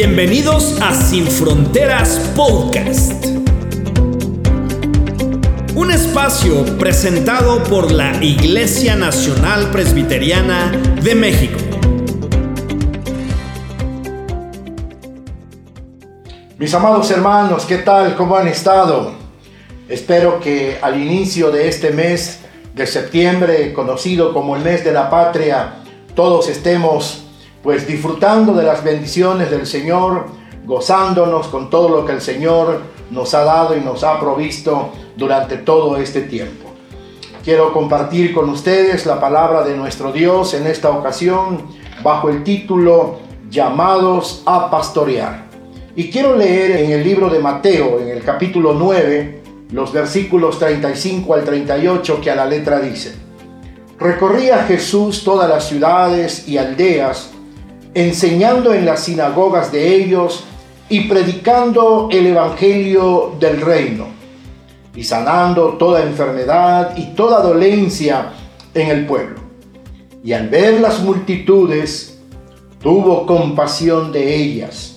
Bienvenidos a Sin Fronteras Podcast. Un espacio presentado por la Iglesia Nacional Presbiteriana de México. Mis amados hermanos, ¿qué tal? ¿Cómo han estado? Espero que al inicio de este mes de septiembre, conocido como el mes de la patria, todos estemos pues disfrutando de las bendiciones del Señor, gozándonos con todo lo que el Señor nos ha dado y nos ha provisto durante todo este tiempo. Quiero compartir con ustedes la palabra de nuestro Dios en esta ocasión bajo el título Llamados a pastorear. Y quiero leer en el libro de Mateo, en el capítulo 9, los versículos 35 al 38 que a la letra dice, Recorría Jesús todas las ciudades y aldeas, enseñando en las sinagogas de ellos y predicando el Evangelio del reino, y sanando toda enfermedad y toda dolencia en el pueblo. Y al ver las multitudes, tuvo compasión de ellas,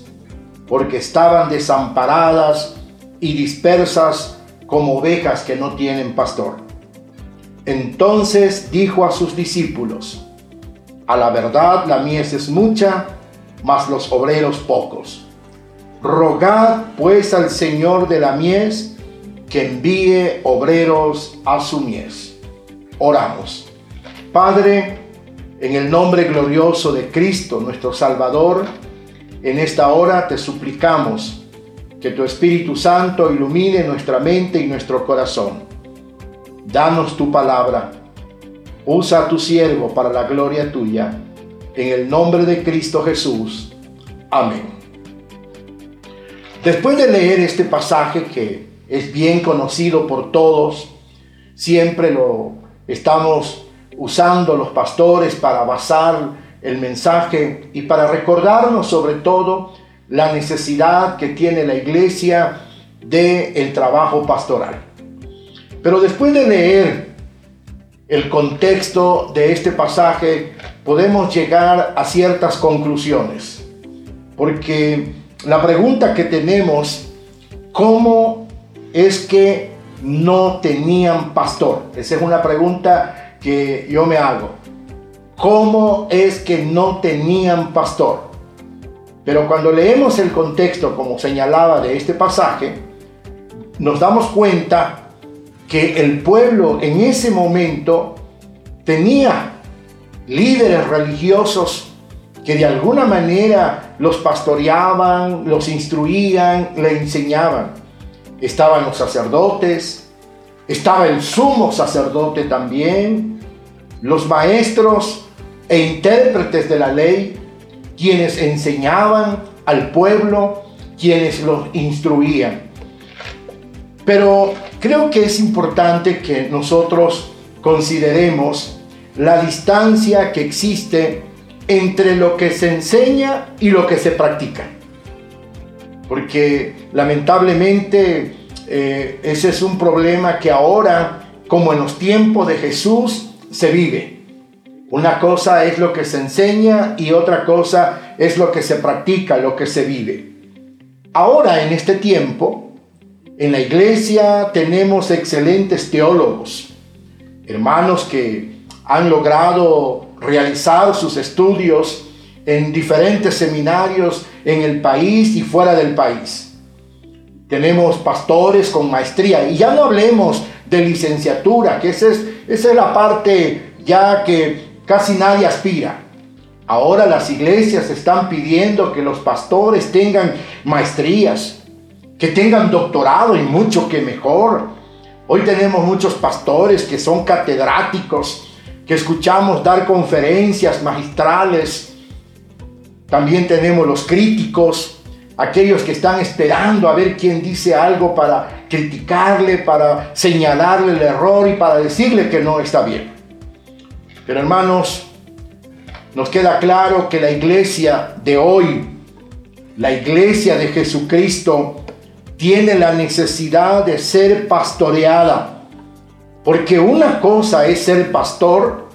porque estaban desamparadas y dispersas como ovejas que no tienen pastor. Entonces dijo a sus discípulos, a la verdad la mies es mucha, mas los obreros pocos. Rogad pues al Señor de la mies que envíe obreros a su mies. Oramos. Padre, en el nombre glorioso de Cristo, nuestro Salvador, en esta hora te suplicamos que tu Espíritu Santo ilumine nuestra mente y nuestro corazón. Danos tu palabra Usa a tu siervo para la gloria tuya. En el nombre de Cristo Jesús. Amén. Después de leer este pasaje que es bien conocido por todos, siempre lo estamos usando los pastores para basar el mensaje y para recordarnos sobre todo la necesidad que tiene la iglesia de el trabajo pastoral. Pero después de leer el contexto de este pasaje, podemos llegar a ciertas conclusiones. Porque la pregunta que tenemos, ¿cómo es que no tenían pastor? Esa es una pregunta que yo me hago. ¿Cómo es que no tenían pastor? Pero cuando leemos el contexto, como señalaba de este pasaje, nos damos cuenta que el pueblo en ese momento tenía líderes religiosos que de alguna manera los pastoreaban, los instruían, le enseñaban. Estaban los sacerdotes, estaba el sumo sacerdote también, los maestros e intérpretes de la ley, quienes enseñaban al pueblo, quienes los instruían. Pero creo que es importante que nosotros consideremos la distancia que existe entre lo que se enseña y lo que se practica. Porque lamentablemente eh, ese es un problema que ahora, como en los tiempos de Jesús, se vive. Una cosa es lo que se enseña y otra cosa es lo que se practica, lo que se vive. Ahora, en este tiempo, en la iglesia tenemos excelentes teólogos, hermanos que han logrado realizar sus estudios en diferentes seminarios en el país y fuera del país. Tenemos pastores con maestría y ya no hablemos de licenciatura, que esa es, es la parte ya que casi nadie aspira. Ahora las iglesias están pidiendo que los pastores tengan maestrías, que tengan doctorado y mucho que mejor. Hoy tenemos muchos pastores que son catedráticos, que escuchamos dar conferencias magistrales. También tenemos los críticos, aquellos que están esperando a ver quién dice algo para criticarle, para señalarle el error y para decirle que no está bien. Pero hermanos, nos queda claro que la iglesia de hoy, la iglesia de Jesucristo, tiene la necesidad de ser pastoreada. Porque una cosa es ser pastor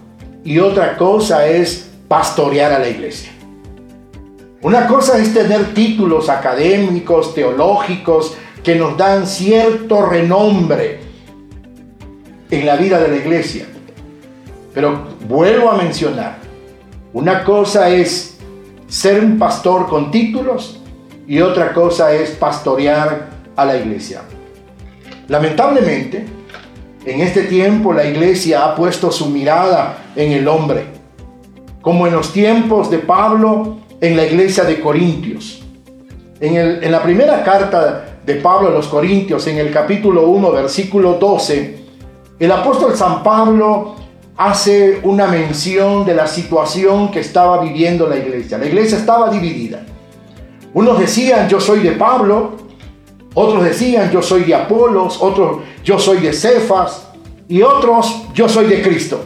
y otra cosa es pastorear a la iglesia. Una cosa es tener títulos académicos, teológicos, que nos dan cierto renombre en la vida de la iglesia. Pero vuelvo a mencionar, una cosa es ser un pastor con títulos y otra cosa es pastorear a la iglesia. Lamentablemente, en este tiempo la iglesia ha puesto su mirada en el hombre, como en los tiempos de Pablo en la iglesia de Corintios. En, la primera carta de Pablo a los Corintios, en el capítulo 1, versículo 12, el apóstol San Pablo hace una mención de la situación que estaba viviendo la iglesia. La iglesia estaba dividida. Unos decían, yo soy de Pablo, otros decían, yo soy de Apolos, otros, yo soy de Cefas, y otros, yo soy de Cristo.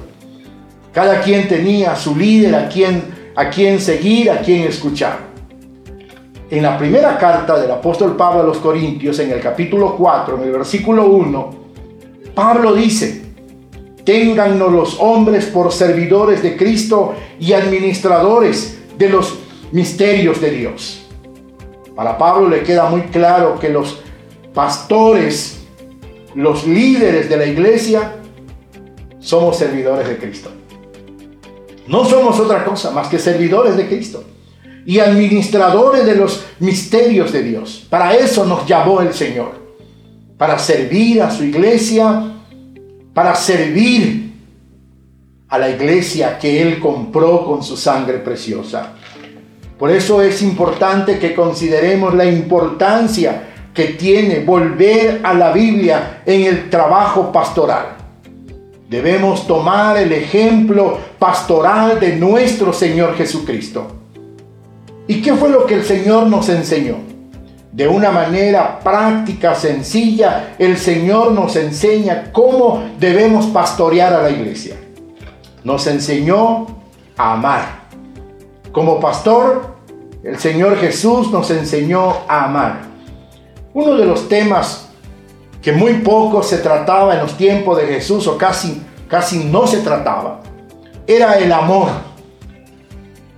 Cada quien tenía su líder, a quien, a quien seguir, a quien escuchar. En la primera carta del apóstol Pablo a los Corintios, en el capítulo 4, en el versículo 1, Pablo dice, téngannos los hombres por servidores de Cristo y administradores de los misterios de Dios. Para Pablo le queda muy claro que los pastores, los líderes de la iglesia, somos servidores de Cristo. No somos otra cosa más que servidores de Cristo y administradores de los misterios de Dios. Para eso nos llamó el Señor, para servir a su iglesia, para servir a la iglesia que Él compró con su sangre preciosa. Por eso es importante que consideremos la importancia que tiene volver a la Biblia en el trabajo pastoral. Debemos tomar el ejemplo pastoral de nuestro Señor Jesucristo. ¿Y qué fue lo que el Señor nos enseñó? De una manera práctica, sencilla, el Señor nos enseña cómo debemos pastorear a la iglesia. Nos enseñó a amar como pastor, el Señor Jesús nos enseñó a amar. Uno de los temas que muy poco se trataba en los tiempos de Jesús o casi, casi no se trataba, era el amor.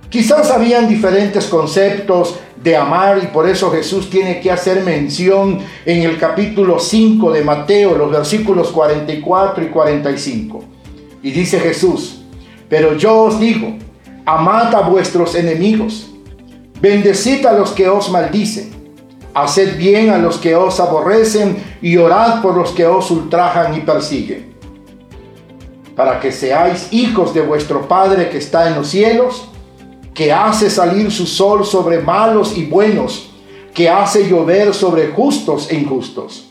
Quizás habían diferentes conceptos de amar y por eso Jesús tiene que hacer mención en el capítulo 5 de Mateo, los versículos 44 y 45. Y dice Jesús, pero yo os digo, Amad a vuestros enemigos, bendecid a los que os maldicen, haced bien a los que os aborrecen y orad por los que os ultrajan y persiguen, para que seáis hijos de vuestro Padre que está en los cielos, que hace salir su sol sobre malos y buenos, que hace llover sobre justos e injustos.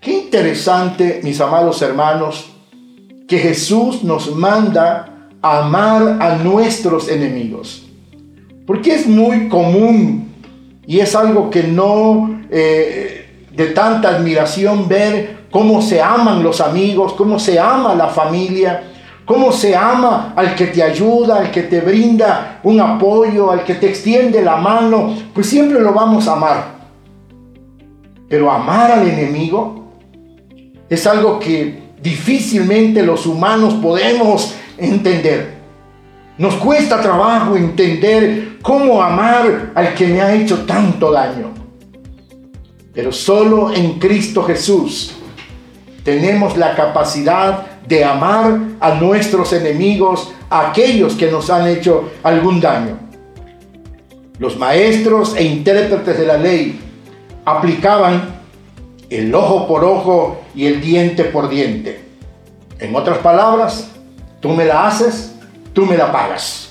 Qué interesante, mis amados hermanos, que Jesús nos manda amar a nuestros enemigos. Porque es muy común y es algo que no eh, de tanta admiración ver cómo se aman los amigos, cómo se ama la familia, cómo se ama al que te ayuda, al que te brinda un apoyo, al que te extiende la mano, pues siempre lo vamos a amar. Pero amar al enemigo es algo que difícilmente los humanos podemos entender. Nos cuesta trabajo entender cómo amar al que me ha hecho tanto daño. Pero solo en Cristo Jesús tenemos la capacidad de amar a nuestros enemigos, a aquellos que nos han hecho algún daño. Los maestros e intérpretes de la ley aplicaban el ojo por ojo y el diente por diente. En otras palabras, Tú me la haces, tú me la pagas.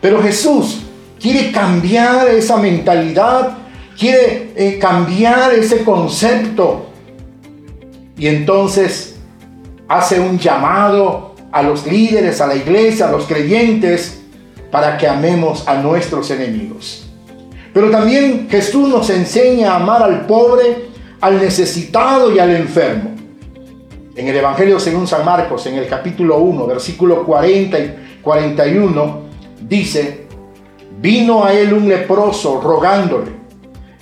Pero Jesús quiere cambiar esa mentalidad, quiere eh, cambiar ese concepto. Y entonces hace un llamado a los líderes, a la iglesia, a los creyentes, para que amemos a nuestros enemigos. Pero también Jesús nos enseña a amar al pobre, al necesitado y al enfermo. En el Evangelio según San Marcos, en el capítulo 1, versículo 40 y 41, dice, vino a él un leproso rogándole.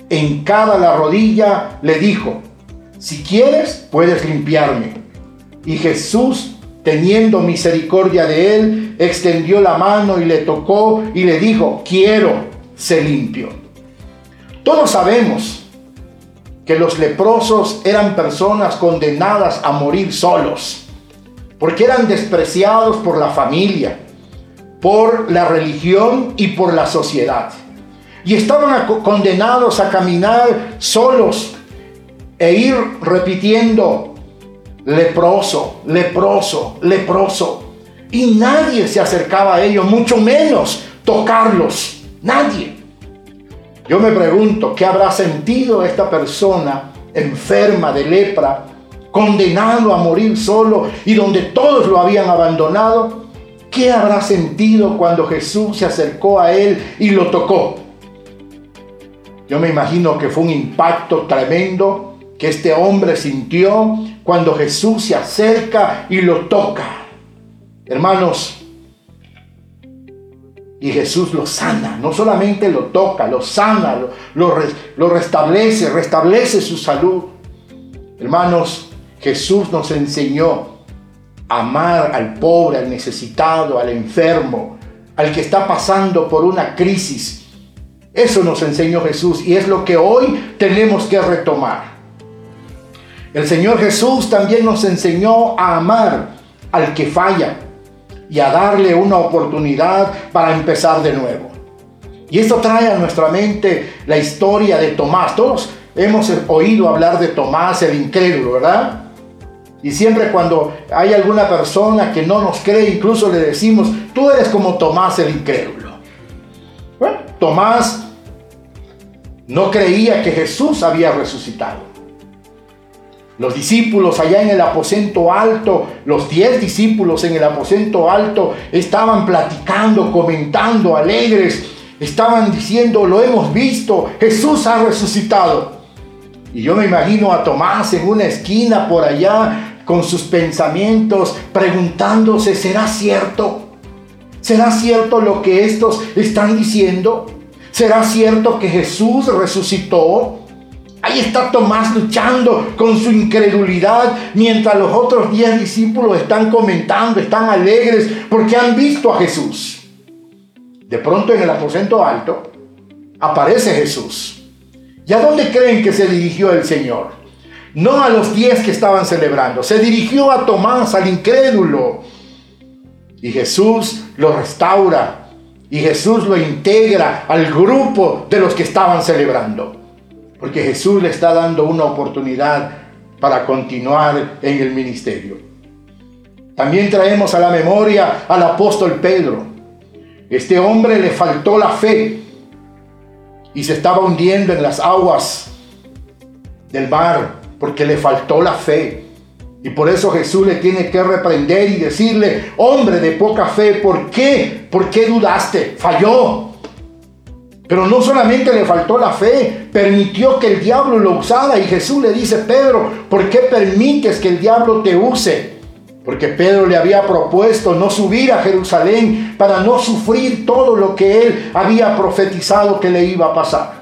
En cada la rodilla le dijo, si quieres, puedes limpiarme. Y Jesús, teniendo misericordia de él, extendió la mano y le tocó y le dijo, quiero, se limpió. Todos sabemos que los leprosos eran personas condenadas a morir solos, porque eran despreciados por la familia, por la religión y por la sociedad. Y estaban condenados a caminar solos e ir repitiendo leproso, leproso, leproso. Y nadie se acercaba a ellos, mucho menos tocarlos. Nadie. Yo me pregunto, ¿qué habrá sentido esta persona enferma de lepra, condenado a morir solo y donde todos lo habían abandonado? ¿Qué habrá sentido cuando Jesús se acercó a él y lo tocó? Yo me imagino que fue un impacto tremendo que este hombre sintió cuando Jesús se acerca y lo toca. Hermanos, y Jesús lo sana, no solamente lo toca, lo sana, lo, lo, restablece, restablece su salud. Hermanos, Jesús nos enseñó a amar al pobre, al necesitado, al enfermo, al que está pasando por una crisis. Eso nos enseñó Jesús y es lo que hoy tenemos que retomar. El Señor Jesús también nos enseñó a amar al que falla, y a darle una oportunidad para empezar de nuevo. Y esto trae a nuestra mente la historia de Tomás. Todos hemos oído hablar de Tomás el incrédulo, ¿verdad? Y siempre cuando hay alguna persona que no nos cree, incluso le decimos, tú eres como Tomás el incrédulo. Bueno, Tomás no creía que Jesús había resucitado. Los discípulos allá en el aposento alto, los diez discípulos en el aposento alto, estaban platicando, comentando, alegres, estaban diciendo, lo hemos visto, Jesús ha resucitado. Y yo me imagino a Tomás en una esquina por allá con sus pensamientos, preguntándose, ¿será cierto? ¿Será cierto lo que estos están diciendo? ¿Será cierto que Jesús resucitó? Ahí está Tomás luchando con su incredulidad mientras los otros diez discípulos están comentando, están alegres porque han visto a Jesús. De pronto en el aposento alto aparece Jesús. ¿Y a dónde creen que se dirigió el Señor? No a los diez que estaban celebrando, se dirigió a Tomás, al incrédulo. Y Jesús lo restaura y Jesús lo integra al grupo de los que estaban celebrando. Porque Jesús le está dando una oportunidad para continuar en el ministerio. También traemos a la memoria al apóstol Pedro. Este hombre le faltó la fe y se estaba hundiendo en las aguas del mar porque le faltó la fe. Y por eso Jesús le tiene que reprender y decirle, hombre de poca fe, ¿por qué? ¿Por qué dudaste? Falló. Pero no solamente le faltó la fe, permitió que el diablo lo usara. Y Jesús le dice, Pedro, ¿por qué permites que el diablo te use? Porque Pedro le había propuesto no subir a Jerusalén para no sufrir todo lo que él había profetizado que le iba a pasar.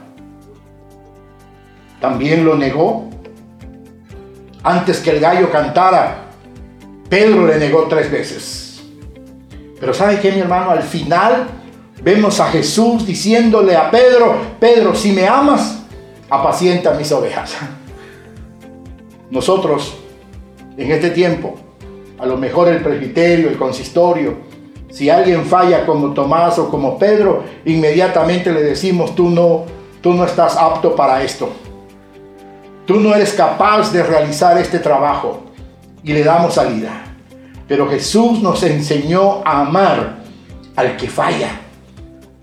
También lo negó. Antes que el gallo cantara, Pedro le negó tres veces. Pero ¿sabe qué, mi hermano? Al final Vemos a Jesús diciéndole a Pedro, Pedro, si me amas, apacienta mis ovejas. Nosotros, en este tiempo, a lo mejor el presbiterio, el consistorio, si alguien falla como Tomás o como Pedro, inmediatamente le decimos, tú no, tú no estás apto para esto. Tú no eres capaz de realizar este trabajo. Y le damos salida. Pero Jesús nos enseñó a amar al que falla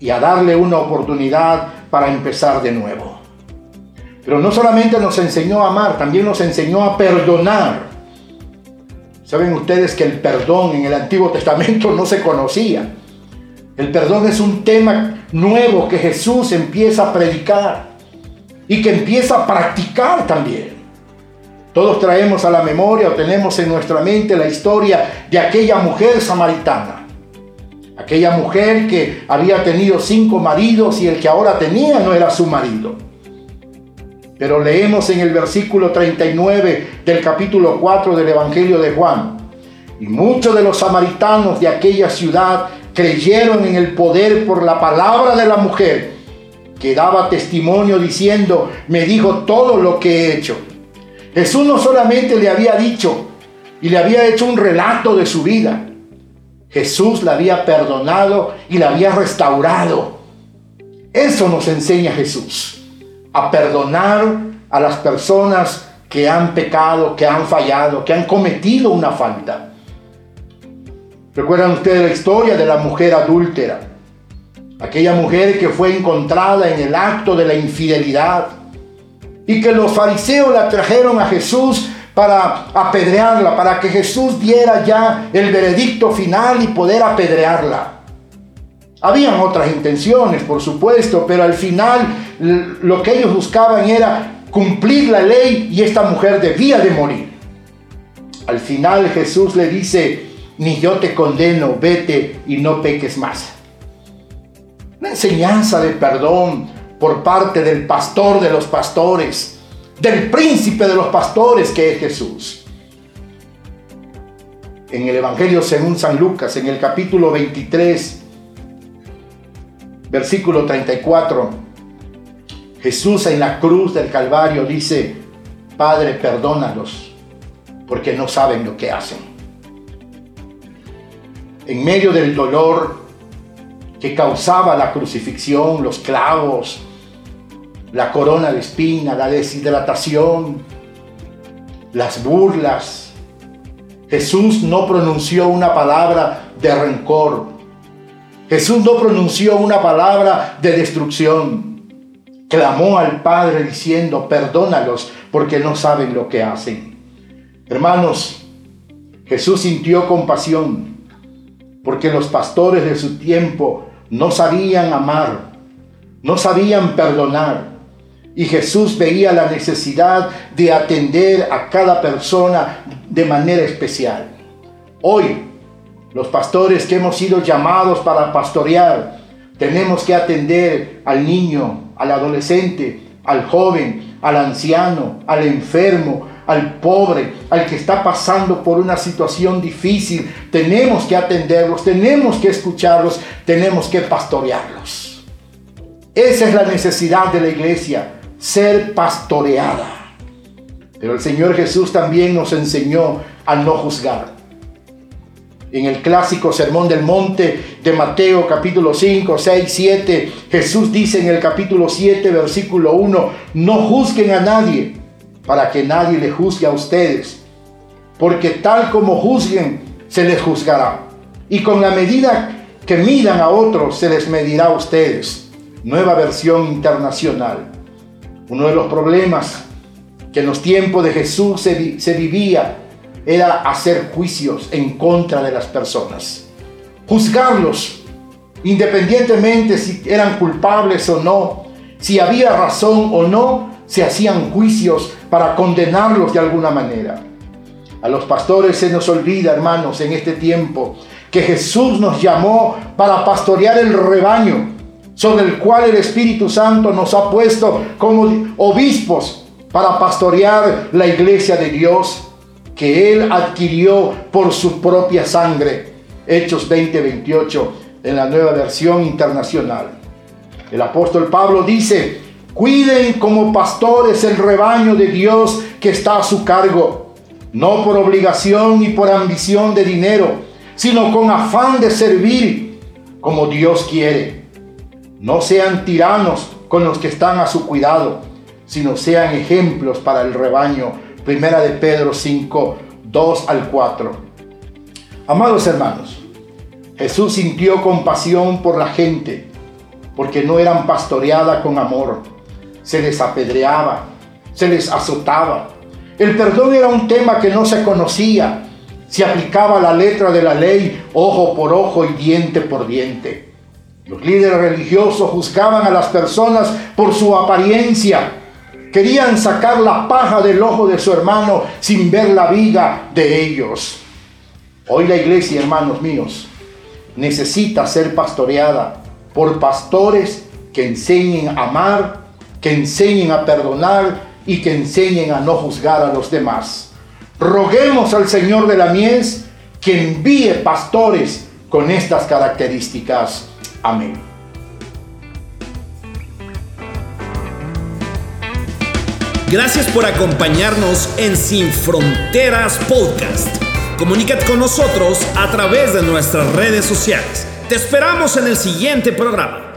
y a darle una oportunidad para empezar de nuevo. Pero no solamente nos enseñó a amar, también nos enseñó a perdonar. Saben ustedes que el perdón en el Antiguo Testamento no se conocía. El perdón es un tema nuevo que Jesús empieza a predicar y que empieza a practicar también. Todos traemos a la memoria o tenemos en nuestra mente la historia de aquella mujer samaritana Aquella mujer que había tenido cinco maridos y el que ahora tenía no era su marido. Pero leemos en el versículo 39 del capítulo 4 del Evangelio de Juan. Y muchos de los samaritanos de aquella ciudad creyeron en el poder por la palabra de la mujer que daba testimonio diciendo, me dijo todo lo que he hecho. Jesús no solamente le había dicho y le había hecho un relato de su vida, Jesús la había perdonado y la había restaurado. Eso nos enseña Jesús, a perdonar a las personas que han pecado, que han fallado, que han cometido una falta. ¿Recuerdan ustedes la historia de la mujer adúltera? Aquella mujer que fue encontrada en el acto de la infidelidad y que los fariseos la trajeron a Jesús para apedrearla, para que Jesús diera ya el veredicto final y poder apedrearla. Habían otras intenciones, por supuesto, pero al final lo que ellos buscaban era cumplir la ley y esta mujer debía de morir. Al final Jesús le dice, ni yo te condeno, vete y no peques más. Una enseñanza de perdón por parte del pastor de los pastores, del príncipe de los pastores que es Jesús. En el Evangelio según San Lucas, en el capítulo 23, versículo 34, Jesús en la cruz del Calvario dice, Padre, perdónalos, porque no saben lo que hacen. En medio del dolor, que causaba la crucifixión, los clavos, la corona de espina, la deshidratación, las burlas. Jesús no pronunció una palabra de rencor. Jesús no pronunció una palabra de destrucción. Clamó al Padre diciendo, perdónalos porque no saben lo que hacen. Hermanos, Jesús sintió compasión porque los pastores de su tiempo no sabían amar, no sabían perdonar. Y Jesús veía la necesidad de atender a cada persona de manera especial. Hoy, los pastores que hemos sido llamados para pastorear, tenemos que atender al niño, al adolescente, al joven, al anciano, al enfermo, al pobre, al que está pasando por una situación difícil. Tenemos que atenderlos, tenemos que escucharlos, tenemos que pastorearlos. Esa es la necesidad de la iglesia, ser pastoreada. Pero el Señor Jesús también nos enseñó a no juzgar. En el clásico Sermón del Monte de Mateo capítulo 5, 6, 7, Jesús dice en el capítulo 7, versículo 1, no juzguen a nadie para que nadie le juzgue a ustedes, porque tal como juzguen, se les juzgará. Y con la medida que midan a otros, se les medirá a ustedes. Nueva versión internacional. Uno de los problemas que en los tiempos de Jesús se, vivía era hacer juicios en contra de las personas. Juzgarlos, independientemente si eran culpables o no, si había razón o no, se hacían juicios para condenarlos de alguna manera. A los pastores se nos olvida, hermanos, en este tiempo, que Jesús nos llamó para pastorear el rebaño, sobre el cual el Espíritu Santo nos ha puesto como obispos para pastorear la iglesia de Dios que Él adquirió por su propia sangre. Hechos 20:28 en la nueva versión internacional. El apóstol Pablo dice, Cuiden como pastores el rebaño de Dios que está a su cargo, no por obligación ni por ambición de dinero, sino con afán de servir como Dios quiere. No sean tiranos con los que están a su cuidado, sino sean ejemplos para el rebaño. Primera de Pedro 5, 2 al 4. Amados hermanos, Jesús sintió compasión por la gente, porque no eran pastoreada con amor se les apedreaba, se les azotaba. El perdón era un tema que no se conocía. Se aplicaba la letra de la ley, ojo por ojo y diente por diente. Los líderes religiosos juzgaban a las personas por su apariencia. Querían sacar la paja del ojo de su hermano sin ver la vida de ellos. Hoy la iglesia, hermanos míos, necesita ser pastoreada por pastores que enseñen a amar que enseñen a perdonar y que enseñen a no juzgar a los demás. Roguemos al Señor de la mies que envíe pastores con estas características. Amén. Gracias por acompañarnos en Sin Fronteras Podcast. Comunícate con nosotros a través de nuestras redes sociales. Te esperamos en el siguiente programa.